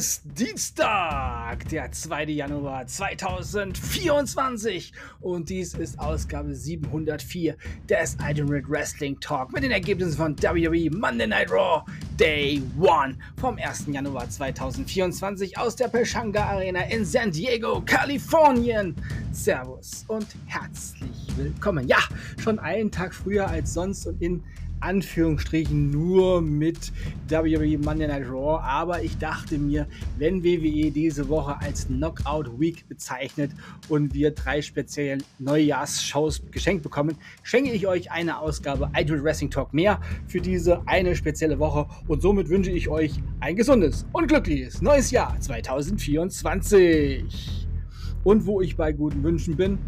Ist Dienstag, der 2. Januar 2024 und dies ist Ausgabe 704 des Ultimate Wrestling Talk mit den Ergebnissen von WWE Monday Night Raw Day 1 vom 1. Januar 2024 aus der Peshanga Arena in San Diego, Kalifornien. Servus und herzlich willkommen. Ja, schon einen Tag früher als sonst und in Anführungsstrichen nur mit WWE Monday Night Raw, aber ich dachte mir, wenn WWE diese Woche als Knockout Week bezeichnet und wir drei spezielle Neujahrsshows geschenkt bekommen, schenke ich euch eine Ausgabe Idol Wrestling Talk mehr für diese eine spezielle Woche und somit wünsche ich euch ein gesundes und glückliches neues Jahr 2024. Und wo ich bei guten Wünschen bin,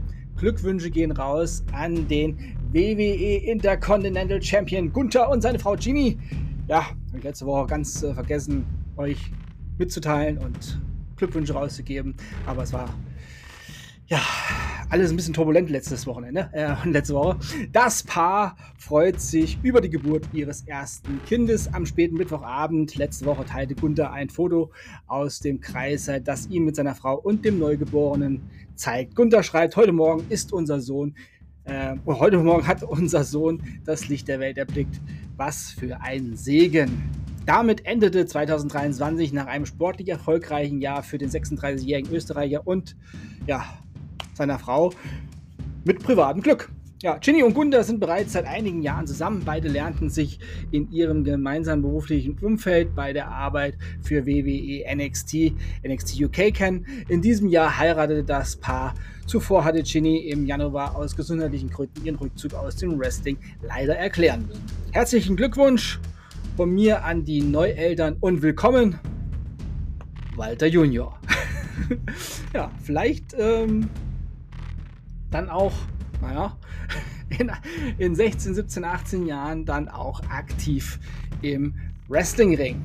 Glückwünsche gehen raus an den WWE Intercontinental Champion Gunther und seine Frau Genie. Ja, habe ich letzte Woche ganz äh, vergessen, euch mitzuteilen und Glückwünsche rauszugeben. Aber es war ja, alles ein bisschen turbulent letztes Wochenende, äh, letzte Woche. Das Paar freut sich über die Geburt ihres ersten Kindes am späten Mittwochabend. Letzte Woche teilte Gunther ein Foto aus dem Kreis, das ihm mit seiner Frau und dem Neugeborenen zeigt. Gunther schreibt, heute Morgen ist unser Sohn, äh, heute Morgen hat unser Sohn das Licht der Welt erblickt. Was für ein Segen. Damit endete 2023 nach einem sportlich erfolgreichen Jahr für den 36-jährigen Österreicher und ja, seiner Frau mit privatem Glück. Ja, Ginny und Gunda sind bereits seit einigen Jahren zusammen. Beide lernten sich in ihrem gemeinsamen beruflichen Umfeld bei der Arbeit für WWE NXT, NXT UK kennen. In diesem Jahr heiratete das Paar. Zuvor hatte Ginny im Januar aus gesundheitlichen Gründen ihren Rückzug aus dem Wrestling leider erklären müssen. Herzlichen Glückwunsch von mir an die Neueltern und willkommen, Walter Junior. ja, vielleicht ähm, dann auch, naja, in, in 16, 17, 18 Jahren dann auch aktiv im Wrestlingring.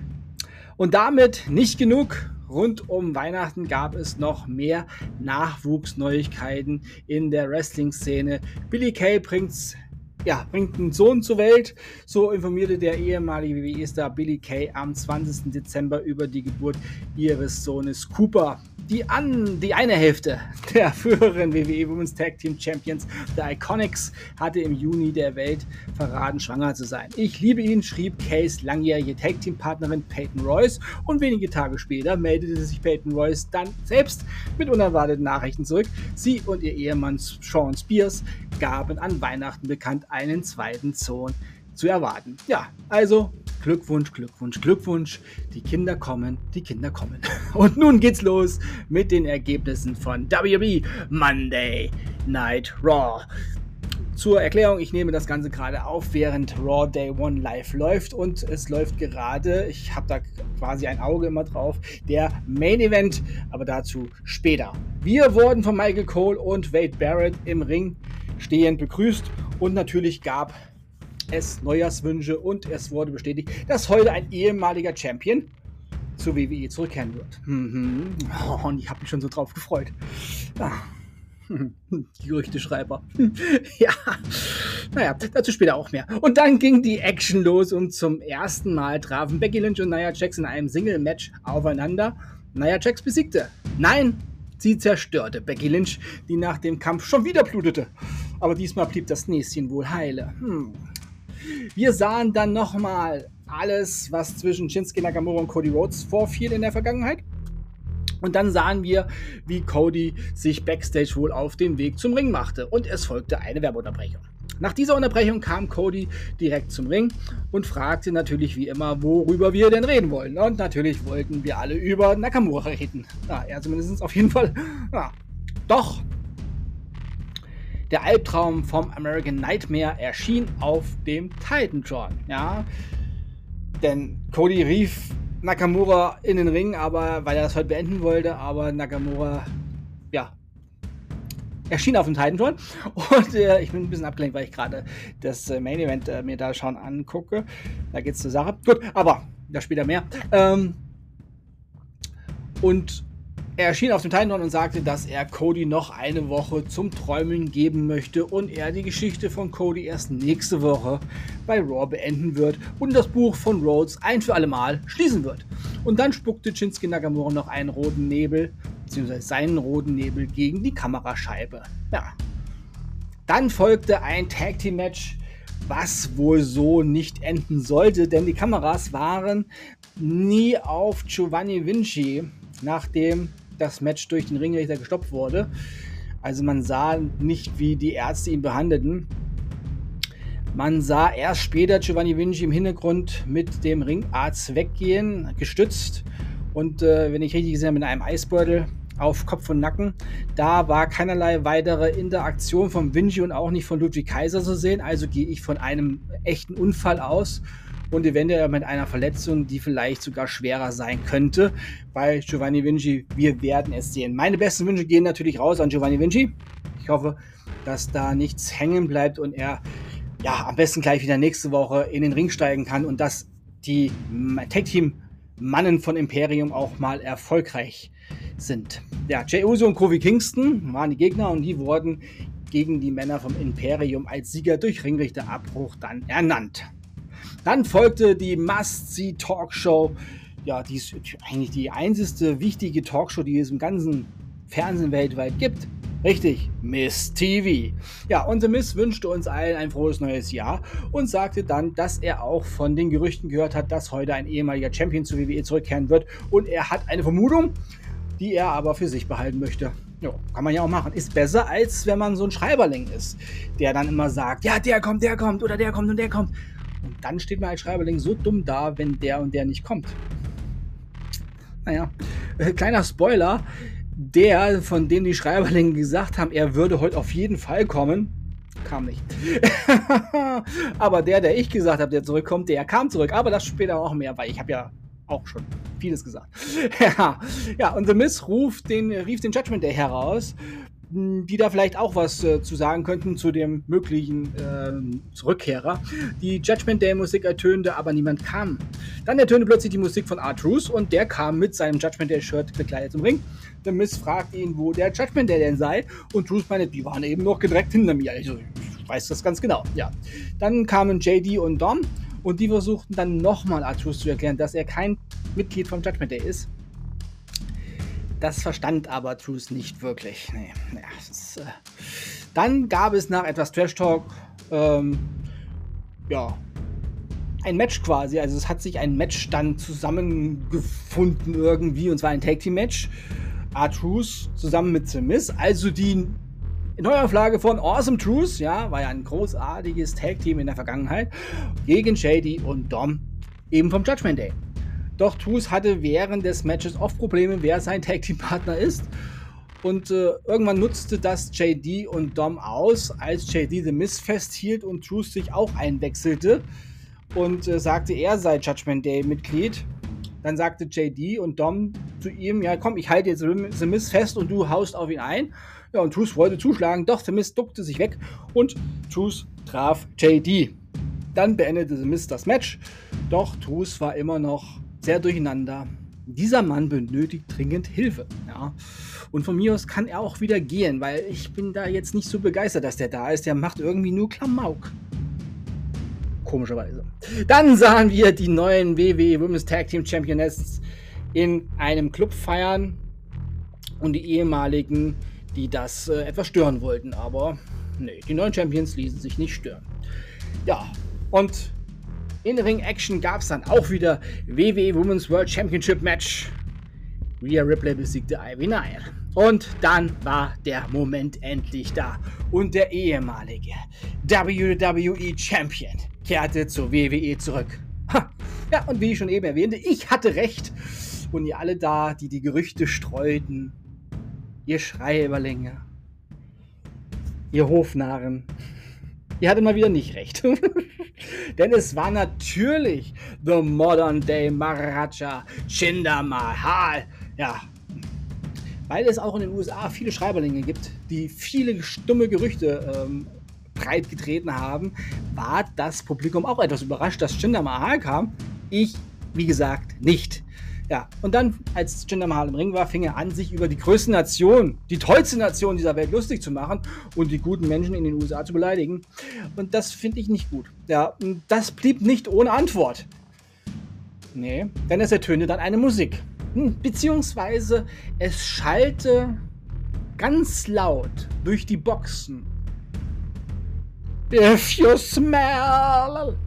Und damit nicht genug. Rund um Weihnachten gab es noch mehr Nachwuchsneuigkeiten in der Wrestling-Szene. Billy Kay bringt's ja, bringt einen Sohn zur Welt. So informierte der ehemalige WWE-Star Billy Kay am 20. Dezember über die Geburt ihres Sohnes Cooper die, an, die eine Hälfte der früheren WWE Women's Tag Team Champions, der Iconics, hatte im Juni der Welt verraten, schwanger zu sein. Ich liebe ihn, schrieb Case langjährige Tag Team Partnerin Peyton Royce und wenige Tage später meldete sich Peyton Royce dann selbst mit unerwarteten Nachrichten zurück. Sie und ihr Ehemann Sean Spears gaben an Weihnachten bekannt einen zweiten Sohn zu erwarten. Ja, also Glückwunsch, Glückwunsch, Glückwunsch. Die Kinder kommen, die Kinder kommen. Und nun geht's los mit den Ergebnissen von WWE Monday Night Raw. Zur Erklärung, ich nehme das Ganze gerade auf, während Raw Day One live läuft und es läuft gerade, ich habe da quasi ein Auge immer drauf, der Main Event, aber dazu später. Wir wurden von Michael Cole und Wade Barrett im Ring stehend begrüßt und natürlich gab es Neujahrswünsche und es wurde bestätigt, dass heute ein ehemaliger Champion zur WWE zurückkehren wird. Mhm. Oh, und ich habe mich schon so drauf gefreut. Ja. Die Gerüchteschreiber. ja, naja, dazu später auch mehr. Und dann ging die Action los und zum ersten Mal trafen Becky Lynch und Nia Jax in einem Single-Match aufeinander. Nia Jax besiegte. Nein, sie zerstörte Becky Lynch, die nach dem Kampf schon wieder blutete. Aber diesmal blieb das Näschen wohl heile. Hm. Wir sahen dann nochmal alles, was zwischen Shinsuke Nakamura und Cody Rhodes vorfiel in der Vergangenheit. Und dann sahen wir, wie Cody sich backstage wohl auf den Weg zum Ring machte. Und es folgte eine Werbeunterbrechung. Nach dieser Unterbrechung kam Cody direkt zum Ring und fragte natürlich wie immer, worüber wir denn reden wollen. Und natürlich wollten wir alle über Nakamura reden. Ja, er zumindest auf jeden Fall. Ja. Doch der Albtraum vom American Nightmare erschien auf dem Titantron. Ja, denn Cody rief Nakamura in den Ring, aber weil er das heute beenden wollte, aber Nakamura, ja, erschien auf dem Titantron. Und äh, ich bin ein bisschen abgelenkt, weil ich gerade das äh, Main Event äh, mir da schon angucke. Da geht's zur Sache. Gut, aber da später mehr. Ähm, und Er erschien auf dem Timeline und sagte, dass er Cody noch eine Woche zum Träumeln geben möchte und er die Geschichte von Cody erst nächste Woche bei Raw beenden wird und das Buch von Rhodes ein für alle Mal schließen wird. Und dann spuckte Shinsuke Nakamura noch einen roten Nebel, beziehungsweise seinen roten Nebel gegen die Kamerascheibe. Ja. Dann folgte ein Tag Team Match, was wohl so nicht enden sollte, denn die Kameras waren nie auf Giovanni Vinci, nachdem das Match durch den Ringrichter gestoppt wurde. Also man sah nicht, wie die Ärzte ihn behandelten. Man sah erst später Giovanni Vinci im Hintergrund mit dem Ringarzt weggehen, gestützt. Und äh, wenn ich richtig gesehen habe, mit einem Eisbeutel auf Kopf und Nacken. Da war keinerlei weitere Interaktion von Vinci und auch nicht von Ludwig Kaiser zu sehen. Also gehe ich von einem echten Unfall aus und eventuell mit einer Verletzung, die vielleicht sogar schwerer sein könnte. Bei Giovanni Vinci, wir werden es sehen. Meine besten Wünsche gehen natürlich raus an Giovanni Vinci. Ich hoffe, dass da nichts hängen bleibt und er ja am besten gleich wieder nächste Woche in den Ring steigen kann und dass die Tag Team Mannen von Imperium auch mal erfolgreich sind. Ja, Jay Uso und Kofi Kingston waren die Gegner und die wurden gegen die Männer vom Imperium als Sieger durch Ringrichterabbruch dann ernannt. Dann folgte die Must-See-Talkshow. Ja, die ist eigentlich die einzige wichtige Talkshow, die es im ganzen Fernsehen weltweit gibt. Richtig, Miss TV. Ja, The Miss wünschte uns allen ein frohes neues Jahr und sagte dann, dass er auch von den Gerüchten gehört hat, dass heute ein ehemaliger Champion zur WWE zurückkehren wird. Und er hat eine Vermutung, die er aber für sich behalten möchte. Ja, kann man ja auch machen. Ist besser, als wenn man so ein Schreiberling ist, der dann immer sagt, ja, der kommt, der kommt oder der kommt und der kommt. Und dann steht man als Schreiberling so dumm da, wenn der und der nicht kommt. Naja, äh, kleiner Spoiler. Der, von dem die Schreiberlinge gesagt haben, er würde heute auf jeden Fall kommen, kam nicht. aber der, der ich gesagt habe, der zurückkommt, der kam zurück. Aber das später auch mehr, weil ich habe ja auch schon vieles gesagt. ja, und The Miz ruft den, rief den Judgment Day heraus die da vielleicht auch was äh, zu sagen könnten zu dem möglichen äh, Zurückkehrer. Die Judgment Day Musik ertönte, aber niemand kam. Dann ertönte plötzlich die Musik von Art und der kam mit seinem Judgment Day Shirt bekleidet zum Ring. Der Miss fragt ihn, wo der Judgment Day denn sei und Truth meinte, die waren eben noch gedreckt hinter mir. Also, ich weiß das ganz genau. Ja. Dann kamen JD und Dom und die versuchten dann nochmal Art Truth zu erklären, dass er kein Mitglied vom Judgment Day ist. Das verstand aber Truth nicht wirklich. Nee, nee, ist, äh Dann gab es nach etwas Trash Talk, ähm, ja, ein Match quasi. Also es hat sich ein Match dann zusammengefunden irgendwie, und zwar ein Tag Team Match. R-Truth zusammen mit The Miz, also die Neuauflage von Awesome Truth, ja, war ja ein großartiges Tag Team in der Vergangenheit, gegen Shady und Dom, eben vom Judgment Day. Doch Truth hatte während des Matches oft Probleme, wer sein Tag Team Partner ist. Und äh, irgendwann nutzte das JD und Dom aus, als JD The Miss festhielt und Truth sich auch einwechselte und äh, sagte, er sei Judgment Day Mitglied. Dann sagte JD und Dom zu ihm, ja komm, ich halte jetzt The Miss fest und du haust auf ihn ein. Ja, und Truth wollte zuschlagen, doch The Miss duckte sich weg und Truth traf JD. Dann beendete The Miss das Match, doch Truth war immer noch sehr durcheinander. Dieser Mann benötigt dringend Hilfe. Ja. Und von mir aus kann er auch wieder gehen, weil ich bin da jetzt nicht so begeistert, dass der da ist. Der macht irgendwie nur Klamauk. Komischerweise. Dann sahen wir die neuen WWE Women's Tag Team Championess in einem Club feiern und die ehemaligen, die das äh, etwas stören wollten. Aber nee, die neuen Champions ließen sich nicht stören. Ja, und in Ring Action gab es dann auch wieder WWE Women's World Championship Match. Rhea Ripley besiegte Ivy Nile. Und dann war der Moment endlich da. Und der ehemalige WWE Champion kehrte zur WWE zurück. Ha. Ja, und wie ich schon eben erwähnte, ich hatte recht. Und ihr alle da, die die Gerüchte streuten, ihr Schreiberlinge, ihr Hofnarren, ihr hattet mal wieder nicht recht. Denn es war natürlich The Modern Day Maharaja Chinder Mahal. Ja, weil es auch in den USA viele Schreiberlinge gibt, die viele stumme Gerüchte ähm, breit getreten haben, war das Publikum auch etwas überrascht, dass Chinder Mahal kam. Ich, wie gesagt, nicht. Ja, und dann, als Jinder Mahal im Ring war, fing er an, sich über die größte Nation, die tollste Nation dieser Welt lustig zu machen und die guten Menschen in den USA zu beleidigen. Und das finde ich nicht gut. Ja, und das blieb nicht ohne Antwort. Nee, denn es ertönte dann eine Musik. Hm, beziehungsweise es schallte ganz laut durch die Boxen. If you smell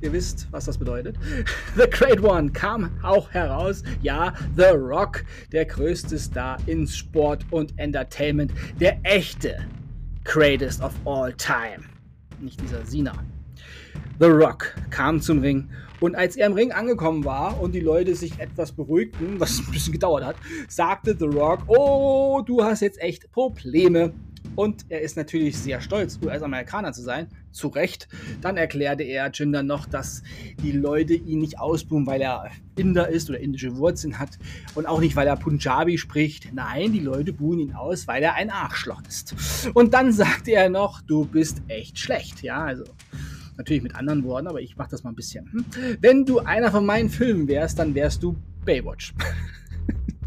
Ihr wisst, was das bedeutet. The Great One kam auch heraus. Ja, The Rock, der größte Star in Sport und Entertainment. Der echte Greatest of All Time. Nicht dieser Sina. The Rock kam zum Ring und als er im Ring angekommen war und die Leute sich etwas beruhigten, was ein bisschen gedauert hat, sagte The Rock, oh, du hast jetzt echt Probleme. Und er ist natürlich sehr stolz, US-Amerikaner zu sein, zu Recht. Dann erklärte er Jinder noch, dass die Leute ihn nicht ausbuhen, weil er Inder ist oder indische Wurzeln hat und auch nicht, weil er Punjabi spricht. Nein, die Leute buhen ihn aus, weil er ein Arschloch ist. Und dann sagte er noch, du bist echt schlecht. Ja, also natürlich mit anderen Worten, aber ich mache das mal ein bisschen. Hm? Wenn du einer von meinen Filmen wärst, dann wärst du Baywatch.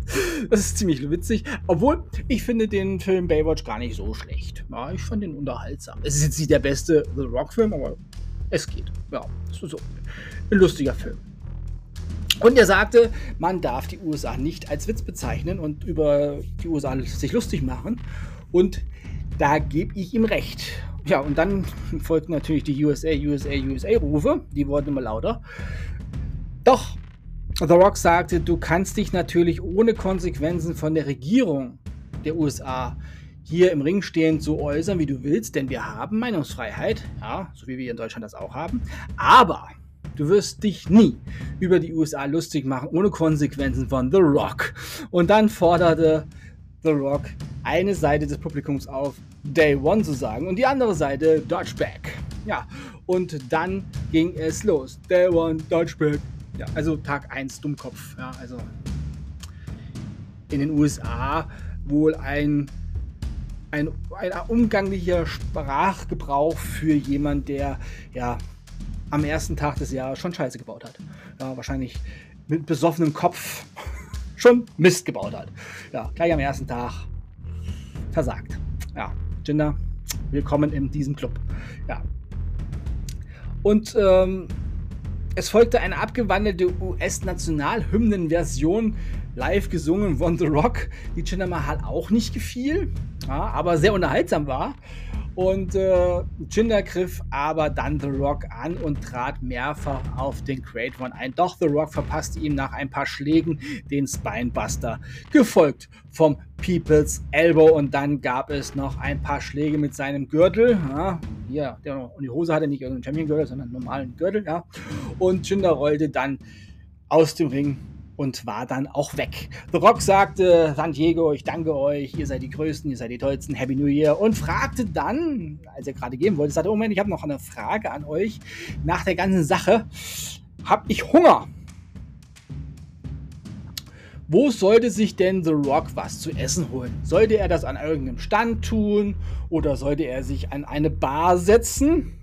Das ist ziemlich witzig. Obwohl, ich finde den Film Baywatch gar nicht so schlecht. Ja, ich fand ihn unterhaltsam. Es ist jetzt nicht der beste The Rock-Film, aber es geht. Ja, ist so ein lustiger Film. Und er sagte, man darf die USA nicht als Witz bezeichnen und über die USA sich lustig machen. Und da gebe ich ihm recht. Ja, und dann folgten natürlich die USA, USA, USA-Rufe. Die wurden immer lauter. Doch The Rock sagte, du kannst dich natürlich ohne Konsequenzen von der Regierung der USA hier im Ring stehend so äußern, wie du willst, denn wir haben Meinungsfreiheit, ja, so wie wir in Deutschland das auch haben. Aber du wirst dich nie über die USA lustig machen, ohne Konsequenzen von The Rock. Und dann forderte The Rock eine Seite des Publikums auf, Day One zu sagen, und die andere Seite Dodge Back. Ja, und dann ging es los. Day One, Dodge Back. Ja, also Tag 1 Dummkopf. Ja, also in den USA wohl ein, ein, ein umgänglicher Sprachgebrauch für jemand, der ja am ersten Tag des Jahres schon Scheiße gebaut hat. Ja, wahrscheinlich mit besoffenem Kopf schon Mist gebaut hat. Ja, gleich am ersten Tag versagt. Ja, Jinder, willkommen in diesem Club. Ja. Und ähm, es folgte eine abgewandelte US-Nationalhymnen-Version, live gesungen von The Rock, die Jinder Mahal auch nicht gefiel, aber sehr unterhaltsam war. Und äh, Jinder griff aber dann The Rock an und trat mehrfach auf den Great One ein. Doch The Rock verpasste ihm nach ein paar Schlägen den Spinebuster, gefolgt vom People's Elbow. Und dann gab es noch ein paar Schläge mit seinem Gürtel. Ja, hier, der, und die Hose hatte nicht irgendeinen Champion-Gürtel, sondern einen normalen Gürtel. Ja. Und Jinder rollte dann aus dem Ring und war dann auch weg. The Rock sagte, San Diego, ich danke euch, ihr seid die Größten, ihr seid die Tollsten, Happy New Year und fragte dann, als er gerade gehen wollte, sagte, oh Moment, ich habe noch eine Frage an euch nach der ganzen Sache. Hab ich Hunger? Wo sollte sich denn The Rock was zu essen holen? Sollte er das an irgendeinem Stand tun oder sollte er sich an eine Bar setzen?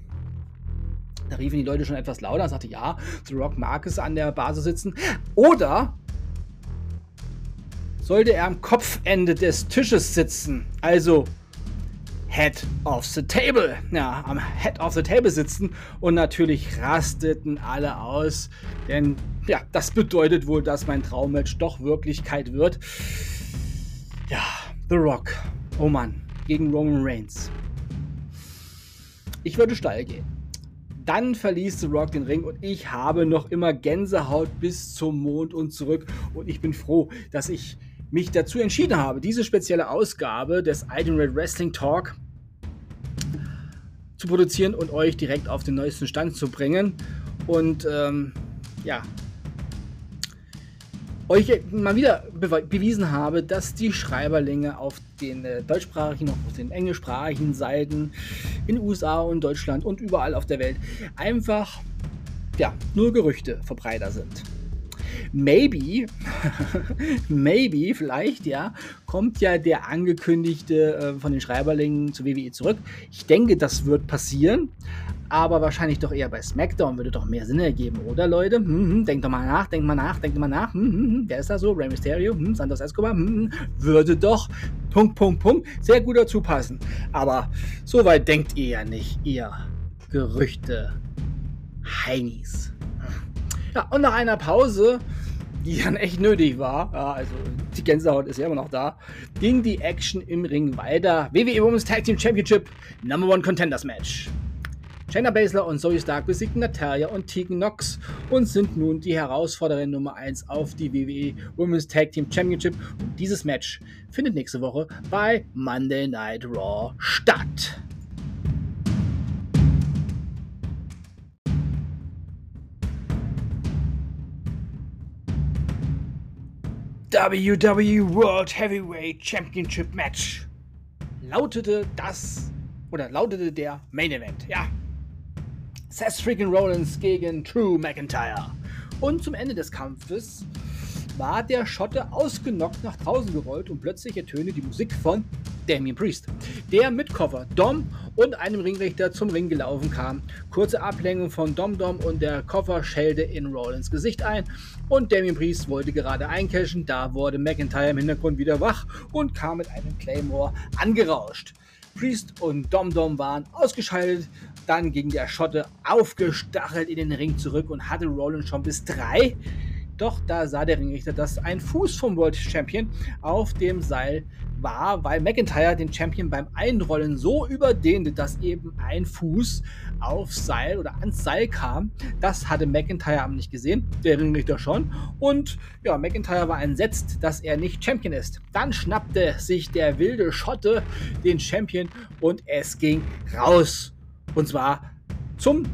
Da riefen die Leute schon etwas lauter und sagte, ja, The Rock mag es an der Basis sitzen. Oder sollte er am Kopfende des Tisches sitzen, also Head of the Table, ja, am Head of the Table sitzen und natürlich rasteten alle aus, denn ja, das bedeutet wohl, dass mein Traummatch doch Wirklichkeit wird. Ja, The Rock, oh Mann, gegen Roman Reigns. Ich würde steil gehen. Dann verließ The Rock den Ring und ich habe noch immer Gänsehaut bis zum Mond und zurück. Und ich bin froh, dass ich mich dazu entschieden habe, diese spezielle Ausgabe des Iron Red Wrestling Talk zu produzieren und euch direkt auf den neuesten Stand zu bringen. Und ähm, ja, euch mal wieder bewiesen habe, dass die Schreiberlänge auf den äh, deutschsprachigen, auf den englischsprachigen Seiten in USA und Deutschland und überall auf der Welt einfach ja, nur Gerüchte verbreiter sind. Maybe, maybe, vielleicht, ja, kommt ja der angekündigte äh, von den Schreiberlingen zur WWE zurück. Ich denke, das wird passieren aber wahrscheinlich doch eher bei SmackDown würde doch mehr Sinn ergeben, oder Leute? Hm, hm, denkt doch mal nach, denkt mal nach, denkt mal nach. Hm, hm, hm. wer ist da so? Rey Mysterio? Hm, Santos Escobar? Würde doch, Punkt, Punkt, Punkt, sehr gut dazu passen. Aber so weit denkt ihr ja nicht, ihr Gerüchte Heinis. Ja, und nach einer Pause, die dann echt nötig war, ja, also die Gänsehaut ist ja immer noch da, ging die Action im Ring weiter. WWE Women's Tag Team Championship Number One Contenders Match. Shayna Baszler und Zoe Stark besiegten Natalia und Tegan Knox und sind nun die Herausforderin Nummer 1 auf die WWE Women's Tag Team Championship. Und dieses Match findet nächste Woche bei Monday Night Raw statt. WWE World Heavyweight Championship Match lautete das oder lautete der Main Event. Ja, Seth freaking Rollins gegen Drew McIntyre. Und zum Ende des Kampfes war der Schotte ausgenockt nach draußen gerollt und plötzlich ertönte die Musik von Damien Priest, der mit Koffer Dom und einem Ringrichter zum Ring gelaufen kam. Kurze Ablenkung von Dom Dom und der Koffer schellte in Rollins Gesicht ein und Damien Priest wollte gerade eincashen, da wurde McIntyre im Hintergrund wieder wach und kam mit einem Claymore angerauscht. Priest und Dom Dom waren ausgeschaltet, dann ging der Schotte aufgestachelt in den Ring zurück und hatte Rollins schon bis drei. Doch da sah der Ringrichter, dass ein Fuß vom World Champion auf dem Seil war, weil McIntyre den Champion beim Einrollen so überdehnte, dass eben ein Fuß aufs Seil oder ans Seil kam. Das hatte McIntyre aber nicht gesehen, der Ringrichter schon. Und ja, McIntyre war entsetzt, dass er nicht Champion ist. Dann schnappte sich der wilde Schotte den Champion und es ging raus. Und zwar zum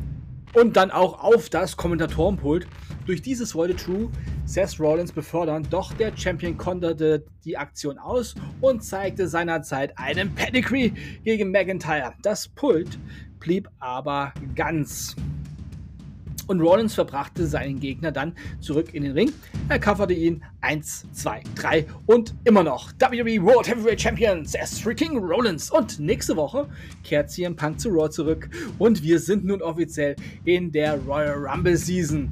und dann auch auf das Kommentatorenpult. Durch dieses wollte True Seth Rollins befördern, doch der Champion konterte die Aktion aus und zeigte seinerzeit einen Pedigree gegen McIntyre. Das Pult blieb aber ganz und Rollins verbrachte seinen Gegner dann zurück in den Ring. Er coverte ihn 1, 2, 3 und immer noch WWE World Heavyweight Champion Seth freaking Rollins. Und nächste Woche kehrt CM Punk zu Raw zurück und wir sind nun offiziell in der Royal Rumble Season.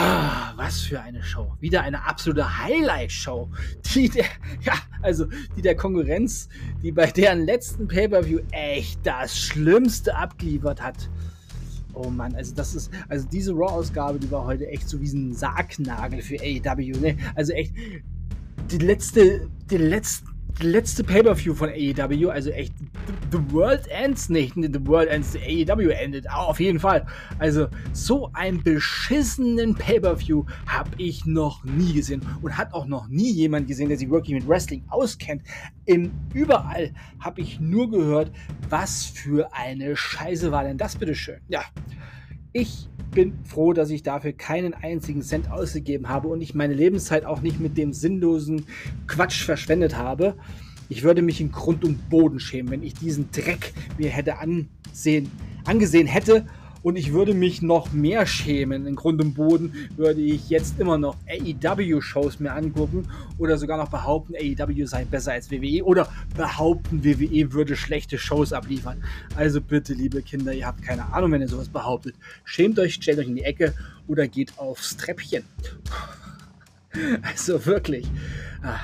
Ah, was für eine Show. Wieder eine absolute Highlight-Show. Die der, ja, also die der Konkurrenz, die bei deren letzten Pay-Per-View echt das Schlimmste abgeliefert hat. Oh Mann, also das ist, also diese Raw-Ausgabe, die war heute echt so wie ein Sargnagel für AEW, ne? Also echt, die letzte, die letzte, die letzte Pay-Per-View von AEW, also echt, The World Ends nicht, The World Ends, AEW endet, auf jeden Fall. Also so einen beschissenen Pay-Per-View habe ich noch nie gesehen und hat auch noch nie jemand gesehen, der sich wirklich mit Wrestling auskennt. Im überall habe ich nur gehört, was für eine Scheiße war denn das bitteschön. Ja, ich bin froh, dass ich dafür keinen einzigen Cent ausgegeben habe und ich meine Lebenszeit auch nicht mit dem sinnlosen Quatsch verschwendet habe. Ich würde mich in Grund und Boden schämen, wenn ich diesen Dreck mir hätte ansehen, angesehen hätte. Und ich würde mich noch mehr schämen. In Grund und Boden würde ich jetzt immer noch AEW-Shows mir angucken oder sogar noch behaupten, AEW sei besser als WWE oder behaupten, WWE würde schlechte Shows abliefern. Also bitte, liebe Kinder, ihr habt keine Ahnung, wenn ihr sowas behauptet. Schämt euch, stellt euch in die Ecke oder geht aufs Treppchen. Also wirklich. Ah.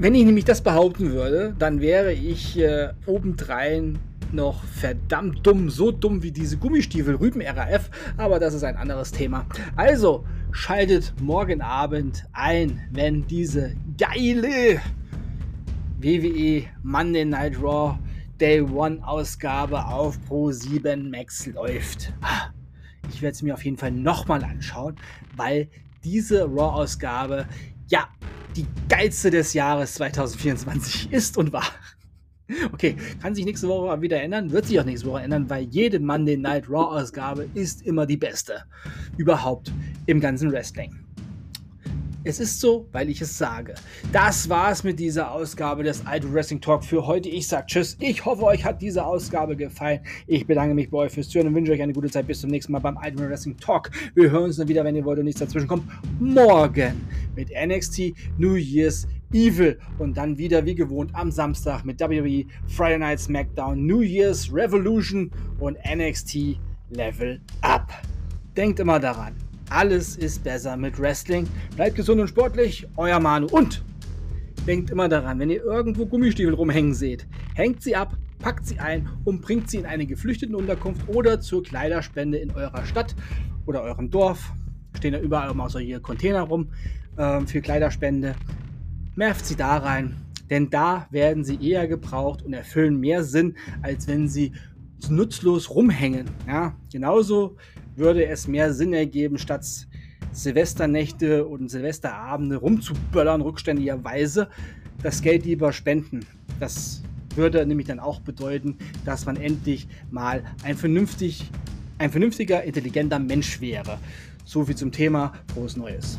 Wenn ich nämlich das behaupten würde, dann wäre ich äh, obendrein noch verdammt dumm, so dumm wie diese Gummistiefel Rüben RAF, aber das ist ein anderes Thema. Also schaltet morgen Abend ein, wenn diese geile WWE Monday Night Raw Day One Ausgabe auf Pro 7 Max läuft. Ah, ich werde es mir auf jeden Fall nochmal anschauen, weil diese Raw-Ausgabe ja die geilste des Jahres 2024 ist und war. Okay, kann sich nächste Woche wieder ändern, wird sich auch nächste Woche ändern, weil jede Monday Night Raw Ausgabe ist immer die beste überhaupt im ganzen Wrestling. Es ist so, weil ich es sage. Das war's mit dieser Ausgabe des Idol Wrestling Talk für heute. Ich sag Tschüss. Ich hoffe, euch hat diese Ausgabe gefallen. Ich bedanke mich bei euch fürs Zuhören und wünsche euch eine gute Zeit. Bis zum nächsten Mal beim Idol Wrestling Talk. Wir hören uns dann wieder, wenn ihr wollt und nichts dazwischen kommt. Morgen mit NXT New Year's Evil und dann wieder wie gewohnt am Samstag mit WWE Friday Night SmackDown New Year's Revolution und NXT Level Up. Denkt immer daran, alles ist besser mit Wrestling. Bleibt gesund und sportlich, euer Manu. Und denkt immer daran, wenn ihr irgendwo Gummistiefel rumhängen seht, hängt sie ab, packt sie ein und bringt sie in eine geflüchteten Unterkunft oder zur Kleiderspende in eurer Stadt oder eurem Dorf. Stehen da überall immer solche Container rum äh, für Kleiderspende. Merft sie da rein, denn da werden sie eher gebraucht und erfüllen mehr Sinn, als wenn sie nutzlos rumhängen. Ja, genauso würde es mehr Sinn ergeben, statt Silvesternächte und Silvesterabende rumzuböllern, rückständigerweise, das Geld lieber spenden. Das würde nämlich dann auch bedeuten, dass man endlich mal ein, vernünftig, ein vernünftiger, intelligenter Mensch wäre. So viel zum Thema. Frohes Neues.